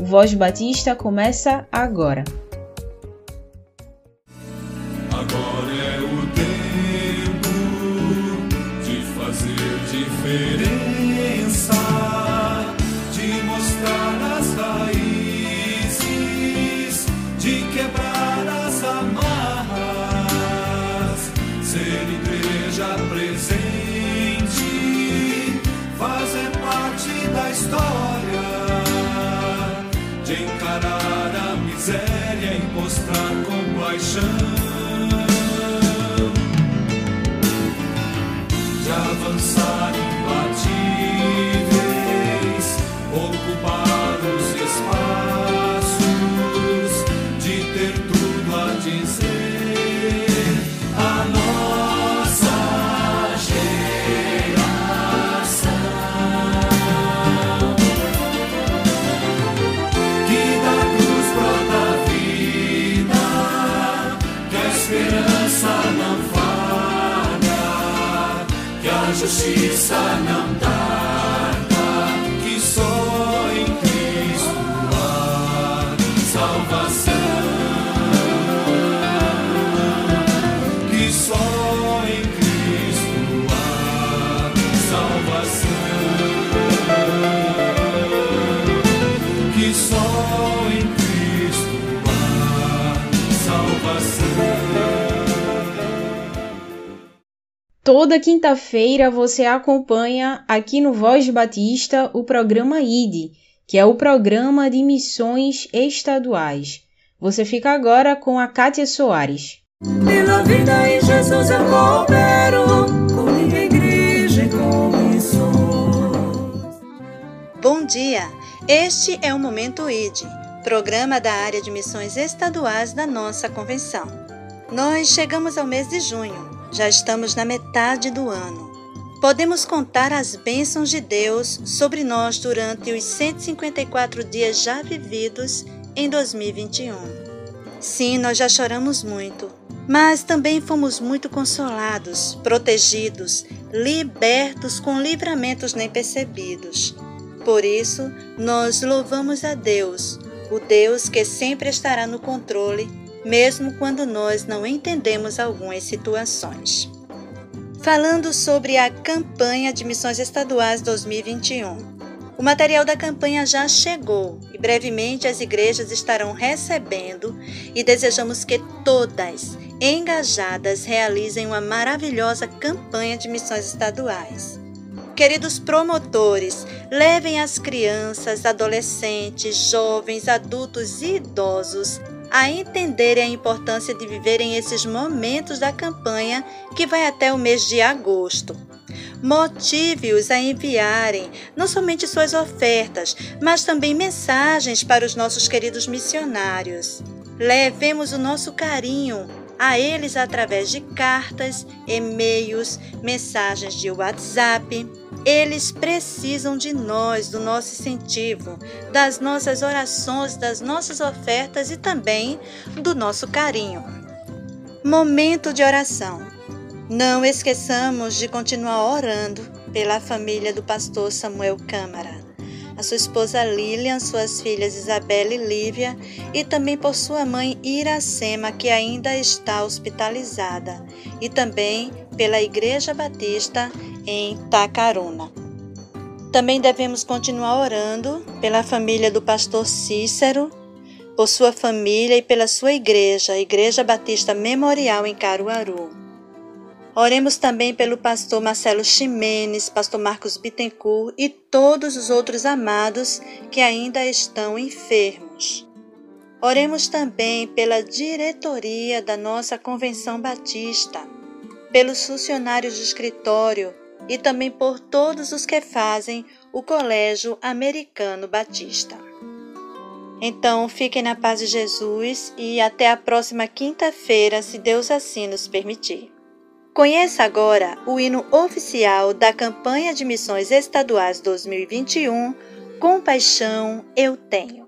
Voz Batista começa agora. Mostrar compaixão, de avançar Toda quinta-feira você acompanha aqui no Voz Batista o programa ID, que é o programa de missões estaduais. Você fica agora com a Kátia Soares. Pela vida em Jesus eu coopero com minha igreja e com missões. Bom dia! Este é o Momento ID, programa da área de missões estaduais da nossa convenção. Nós chegamos ao mês de junho, já estamos na metade do ano. Podemos contar as bênçãos de Deus sobre nós durante os 154 dias já vividos em 2021. Sim, nós já choramos muito, mas também fomos muito consolados, protegidos, libertos com livramentos nem percebidos. Por isso, nós louvamos a Deus, o Deus que sempre estará no controle, mesmo quando nós não entendemos algumas situações. Falando sobre a campanha de missões estaduais 2021. O material da campanha já chegou e brevemente as igrejas estarão recebendo e desejamos que todas engajadas realizem uma maravilhosa campanha de missões estaduais. Queridos promotores, levem as crianças, adolescentes, jovens, adultos e idosos a entenderem a importância de viverem esses momentos da campanha que vai até o mês de agosto. Motive-os a enviarem não somente suas ofertas, mas também mensagens para os nossos queridos missionários. Levemos o nosso carinho a eles através de cartas, e-mails, mensagens de WhatsApp. Eles precisam de nós, do nosso incentivo, das nossas orações, das nossas ofertas e também do nosso carinho. Momento de oração. Não esqueçamos de continuar orando pela família do pastor Samuel Câmara, a sua esposa Lilian, suas filhas Isabela e Lívia e também por sua mãe Iracema, que ainda está hospitalizada, e também pela Igreja Batista em Tacaruna. Também devemos continuar orando pela família do pastor Cícero, por sua família e pela sua igreja, a Igreja Batista Memorial em Caruaru. Oremos também pelo pastor Marcelo Ximenes, pastor Marcos Bittencourt e todos os outros amados que ainda estão enfermos. Oremos também pela diretoria da nossa Convenção Batista, pelos funcionários do escritório e também por todos os que fazem o Colégio Americano Batista. Então, fiquem na paz de Jesus e até a próxima quinta-feira, se Deus assim nos permitir. Conheça agora o hino oficial da campanha de missões estaduais 2021, Compaixão Eu Tenho.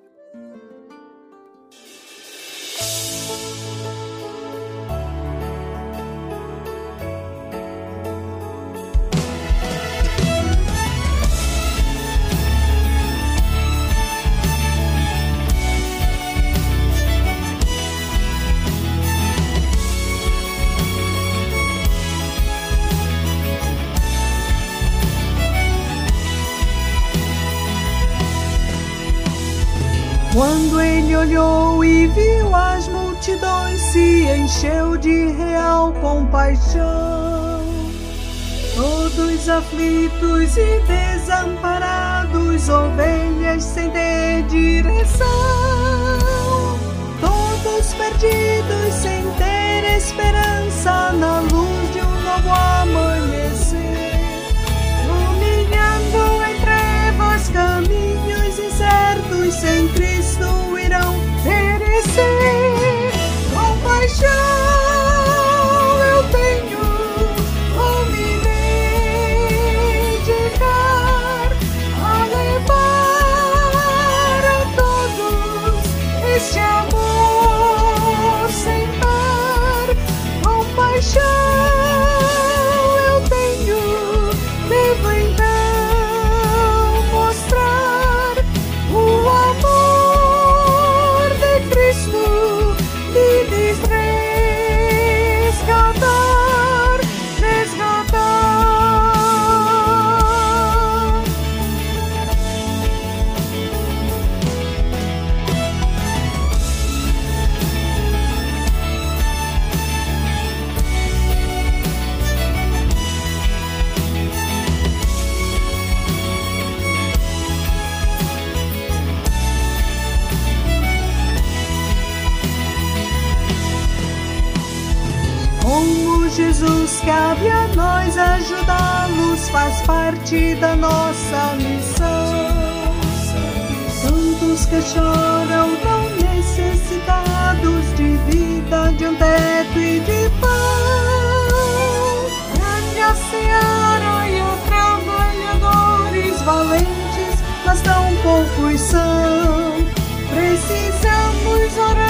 Encheu de real compaixão. Todos aflitos e desamparados, ovelhas sem ter direção. Todos perdidos sem ter esperança faz parte da nossa missão. Santos que choram tão necessitados de vida, de um teto e de pão. Grande a seara e os trabalhadores valentes, mas tão poucos são. Precisamos orar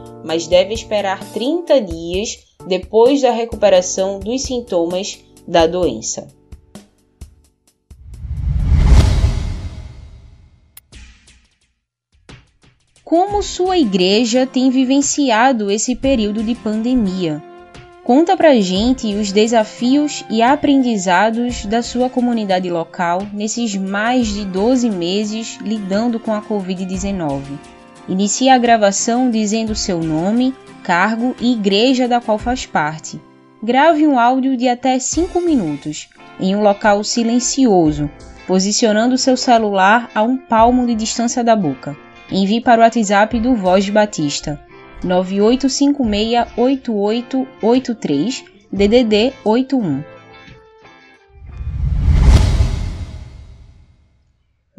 mas deve esperar 30 dias depois da recuperação dos sintomas da doença. Como sua igreja tem vivenciado esse período de pandemia? Conta pra gente os desafios e aprendizados da sua comunidade local nesses mais de 12 meses lidando com a Covid-19. Inicie a gravação dizendo seu nome, cargo e igreja da qual faz parte. Grave um áudio de até 5 minutos, em um local silencioso, posicionando seu celular a um palmo de distância da boca. Envie para o WhatsApp do Voz Batista 98568883 DDD 81.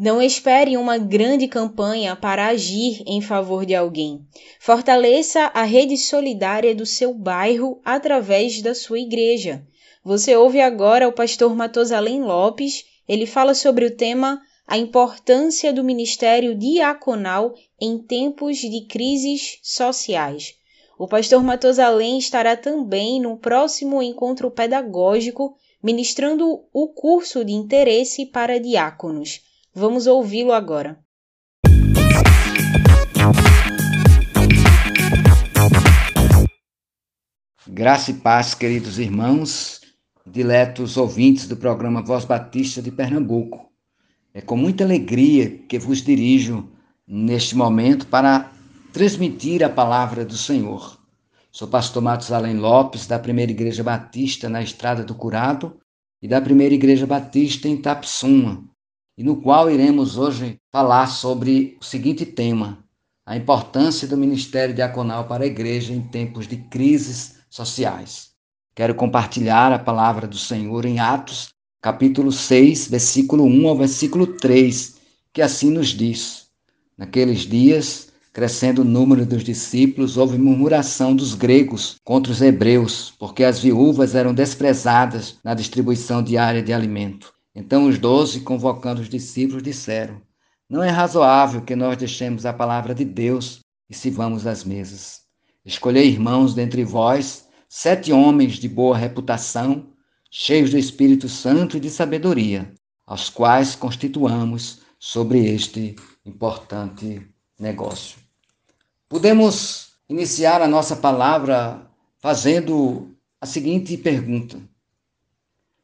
Não espere uma grande campanha para agir em favor de alguém. Fortaleça a rede solidária do seu bairro através da sua igreja. Você ouve agora o pastor Matosalém Lopes. Ele fala sobre o tema a importância do ministério diaconal em tempos de crises sociais. O pastor Matosalém estará também no próximo encontro pedagógico ministrando o curso de interesse para diáconos. Vamos ouvi-lo agora. Graça e paz, queridos irmãos, diletos ouvintes do programa Voz Batista de Pernambuco. É com muita alegria que vos dirijo neste momento para transmitir a palavra do Senhor. Sou pastor Matos Além Lopes, da Primeira Igreja Batista na Estrada do Curado e da Primeira Igreja Batista em Tapsuma, e no qual iremos hoje falar sobre o seguinte tema: a importância do ministério diaconal para a igreja em tempos de crises sociais. Quero compartilhar a palavra do Senhor em Atos, capítulo 6, versículo 1 ao versículo 3, que assim nos diz: Naqueles dias, crescendo o número dos discípulos, houve murmuração dos gregos contra os hebreus, porque as viúvas eram desprezadas na distribuição diária de alimento. Então os doze, convocando os discípulos, disseram: Não é razoável que nós deixemos a palavra de Deus e sirvamos as mesas. Escolhei, irmãos, dentre vós, sete homens de boa reputação, cheios do Espírito Santo e de sabedoria, aos quais constituamos sobre este importante negócio. Podemos iniciar a nossa palavra fazendo a seguinte pergunta: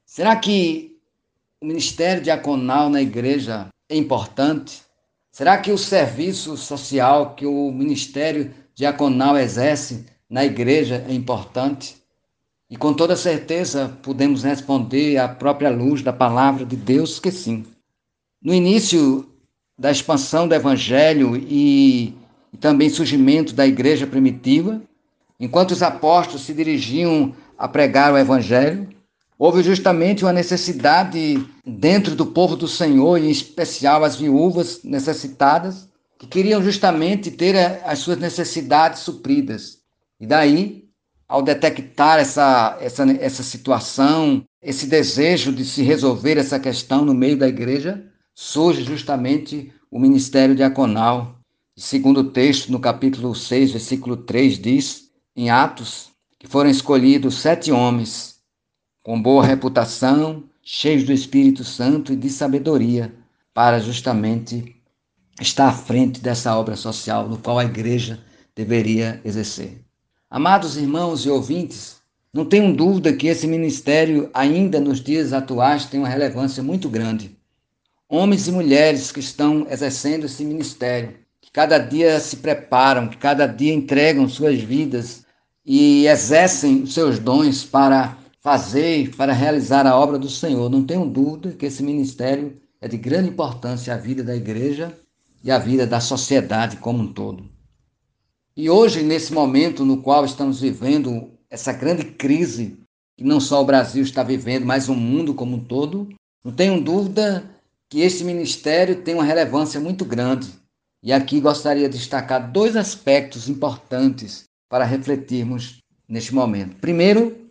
Será que o ministério diaconal na igreja é importante? Será que o serviço social que o ministério diaconal exerce na igreja é importante? E com toda certeza podemos responder à própria luz da palavra de Deus que sim. No início da expansão do evangelho e, também surgimento da igreja primitiva, enquanto os apóstolos se dirigiam a pregar o evangelho, houve justamente uma necessidade dentro do povo do Senhor, em especial as viúvas necessitadas, que queriam justamente ter as suas necessidades supridas. E daí, ao detectar essa, essa, essa situação, esse desejo de se resolver essa questão no meio da igreja, surge justamente o ministério diaconal. Segundo o texto, no capítulo 6, versículo 3, diz, em Atos, que foram escolhidos sete homens com boa reputação, cheios do Espírito Santo e de sabedoria, para justamente estar à frente dessa obra social no qual a igreja deveria exercer. Amados irmãos e ouvintes, não tenho dúvida que esse ministério, ainda nos dias atuais, tem uma relevância muito grande. Homens e mulheres que estão exercendo esse ministério, que cada dia se preparam, que cada dia entregam suas vidas e exercem os seus dons para fazer, para realizar a obra do Senhor. Não tenho dúvida que esse ministério é de grande importância à vida da igreja e à vida da sociedade como um todo. E hoje, nesse momento no qual estamos vivendo essa grande crise que não só o Brasil está vivendo, mas o mundo como um todo, não tenho dúvida que esse ministério tem uma relevância muito grande. E aqui gostaria de destacar dois aspectos importantes para refletirmos neste momento. Primeiro,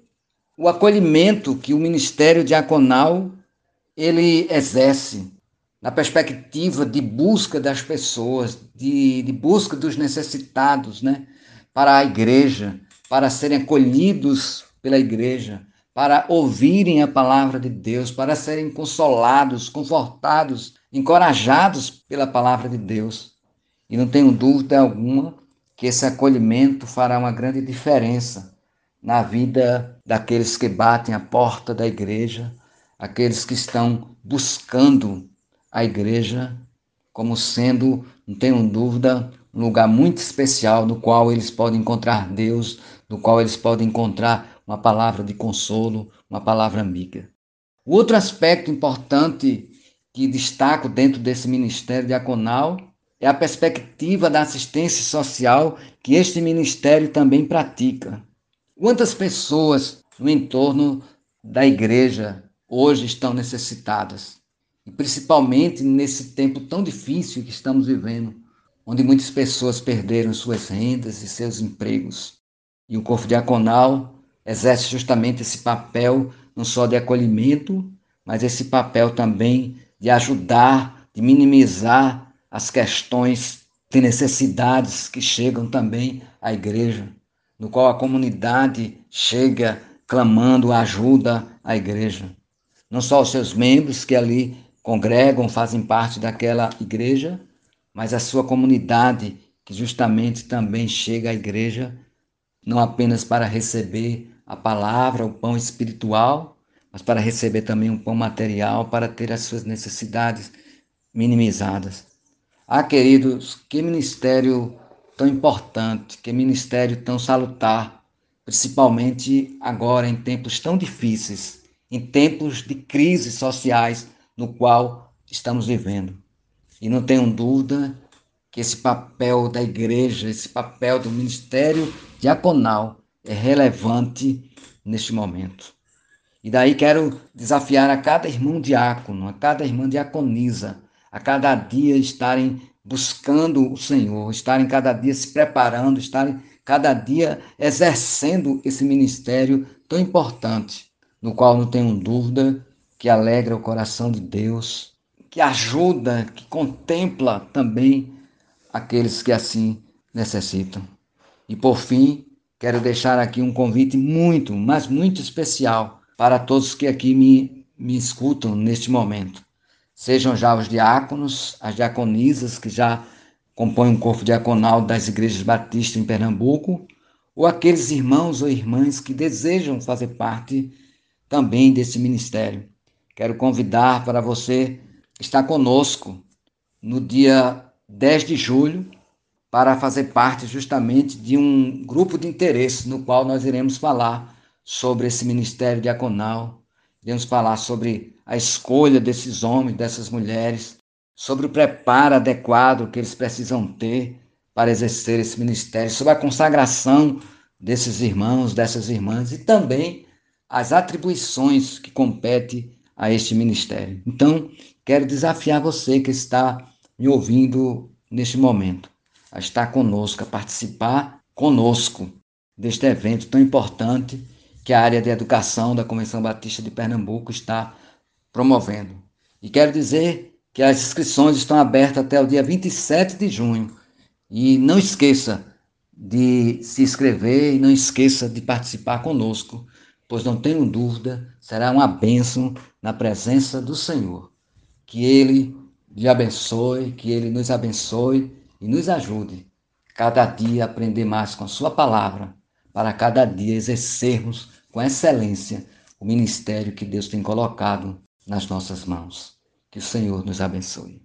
o acolhimento que o ministério diaconal ele exerce na perspectiva de busca das pessoas, de, de busca dos necessitados, né, para a igreja, para serem acolhidos pela igreja, para ouvirem a palavra de Deus, para serem consolados, confortados, encorajados pela palavra de Deus. E não tenho dúvida alguma que esse acolhimento fará uma grande diferença na vida daqueles que batem a porta da igreja, aqueles que estão buscando a igreja como sendo, não tenho dúvida, um lugar muito especial no qual eles podem encontrar Deus, no qual eles podem encontrar uma palavra de consolo, uma palavra amiga. O outro aspecto importante que destaco dentro desse ministério diaconal é a perspectiva da assistência social que este ministério também pratica. Quantas pessoas no entorno da igreja hoje estão necessitadas? E principalmente nesse tempo tão difícil que estamos vivendo, onde muitas pessoas perderam suas rendas e seus empregos. E o corpo diaconal exerce justamente esse papel não só de acolhimento, mas esse papel também de ajudar, de minimizar as questões de necessidades que chegam também à igreja, no qual a comunidade chega clamando ajuda à igreja. Não só os seus membros que ali congregam, fazem parte daquela igreja, mas a sua comunidade que justamente também chega à igreja não apenas para receber a palavra, o pão espiritual, mas para receber também um pão material, para ter as suas necessidades minimizadas. Ah, queridos, que ministério tão importante, que ministério tão salutar, principalmente agora em tempos tão difíceis, em tempos de crises sociais no qual estamos vivendo. E não tenho dúvida que esse papel da igreja, esse papel do ministério diaconal é relevante neste momento. E daí quero desafiar a cada irmão diácono, a cada irmã diaconisa, a cada dia estarem buscando o Senhor, estarem cada dia se preparando, estarem cada dia exercendo esse ministério tão importante, no qual não tenho dúvida que alegra o coração de Deus, que ajuda, que contempla também aqueles que assim necessitam. E por fim, quero deixar aqui um convite muito, mas muito especial para todos que aqui me, me escutam neste momento. Sejam já os diáconos, as diaconisas que já compõem o corpo diaconal das igrejas batistas em Pernambuco, ou aqueles irmãos ou irmãs que desejam fazer parte também desse ministério. Quero convidar para você estar conosco no dia 10 de julho para fazer parte justamente de um grupo de interesse no qual nós iremos falar sobre esse ministério diaconal, iremos falar sobre a escolha desses homens, dessas mulheres, sobre o preparo adequado que eles precisam ter para exercer esse ministério, sobre a consagração desses irmãos, dessas irmãs e também as atribuições que compete a este ministério. Então, quero desafiar você que está me ouvindo neste momento, a estar conosco, a participar conosco deste evento tão importante que a área de educação da Convenção Batista de Pernambuco está promovendo. E quero dizer que as inscrições estão abertas até o dia 27 de junho. E não esqueça de se inscrever e não esqueça de participar conosco, pois não tenho dúvida, será uma bênção na presença do Senhor. Que Ele lhe abençoe, que Ele nos abençoe e nos ajude cada dia a aprender mais com Sua palavra, para cada dia exercermos com excelência o ministério que Deus tem colocado nas nossas mãos. Que o Senhor nos abençoe.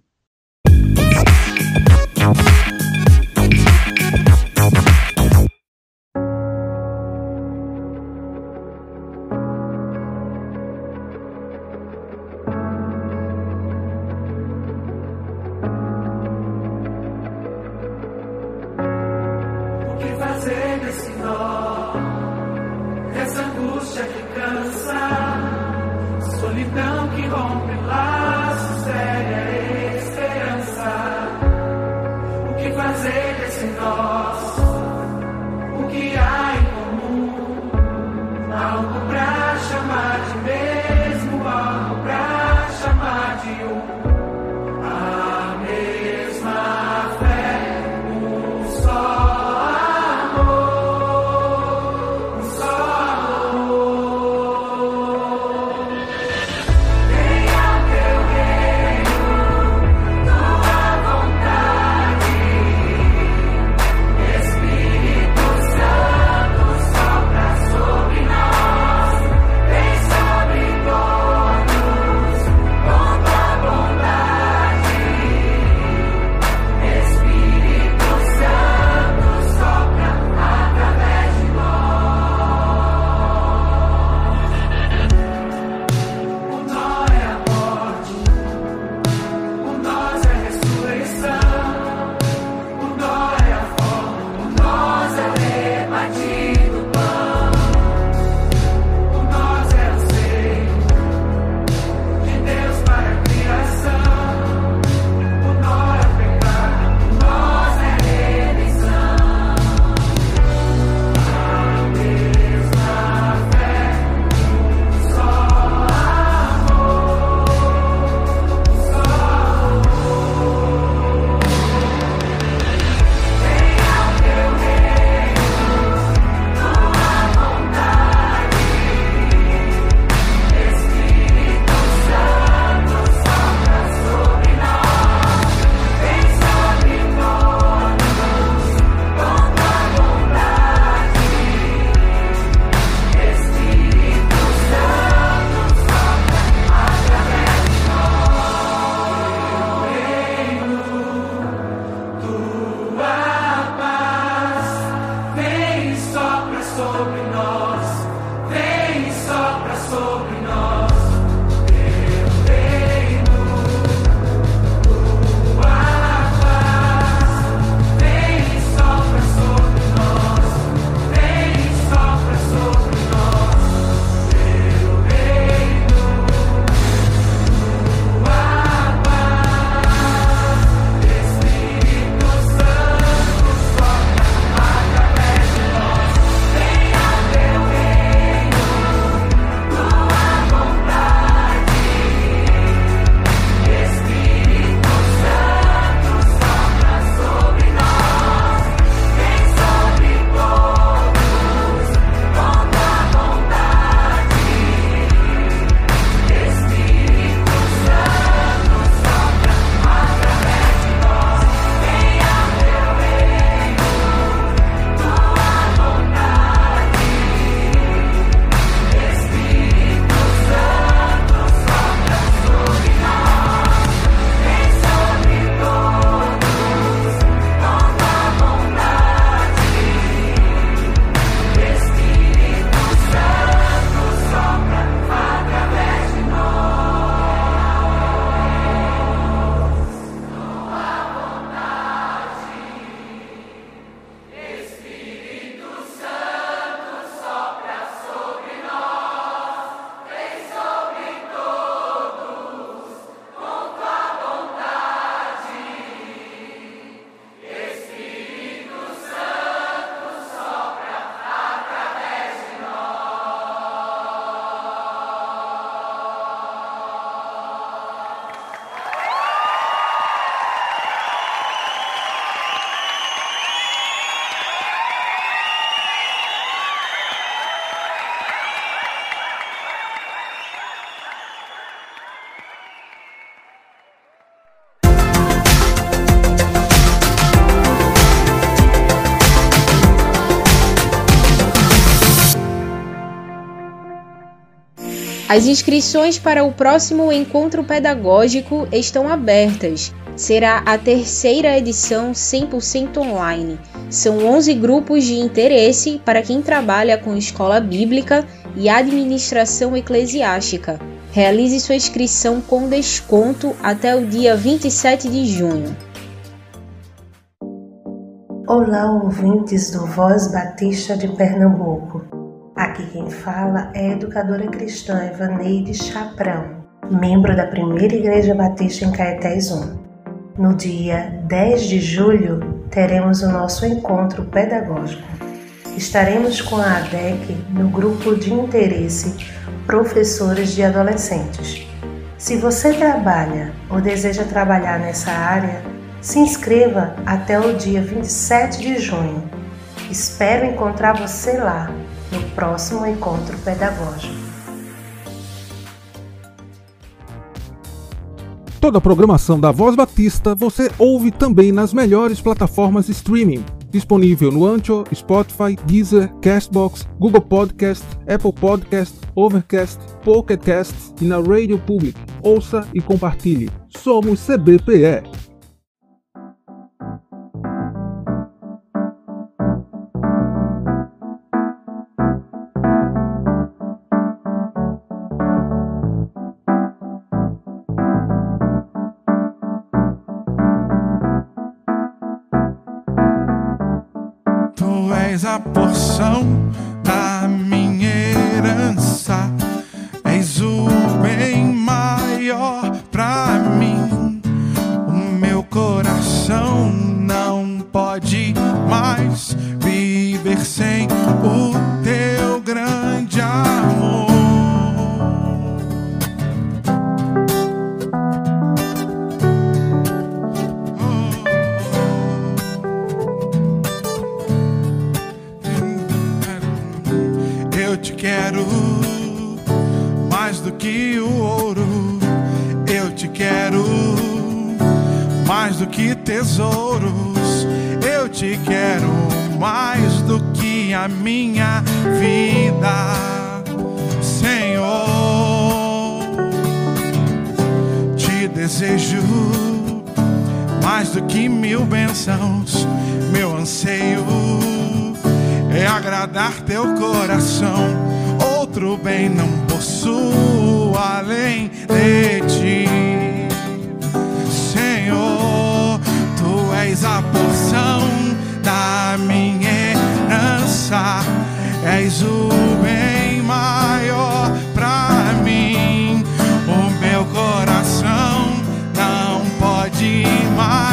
As inscrições para o próximo encontro pedagógico estão abertas. Será a terceira edição 100% online. São 11 grupos de interesse para quem trabalha com escola bíblica e administração eclesiástica. Realize sua inscrição com desconto até o dia 27 de junho. Olá, ouvintes do Voz Batista de Pernambuco. Aqui quem fala é a educadora cristã Evaneide Chaprão, membro da Primeira Igreja Batista em Caetés 1. No dia 10 de julho, teremos o nosso encontro pedagógico. Estaremos com a ADEC no grupo de interesse Professores de Adolescentes. Se você trabalha ou deseja trabalhar nessa área, se inscreva até o dia 27 de junho. Espero encontrar você lá no próximo encontro pedagógico. Toda a programação da Voz Batista você ouve também nas melhores plataformas de streaming. Disponível no Ancho, Spotify, Deezer, Castbox, Google Podcast, Apple Podcast, Overcast, Pocket Cast e na Radio Public. Ouça e compartilhe. Somos CBPE. A porção da minha mais do que a minha vida, Senhor. Te desejo mais do que mil bênçãos. Meu anseio é agradar teu coração. Outro bem não possuo além de ti, Senhor. Tu és a porção da minha herança, és o bem maior pra mim. O meu coração não pode mais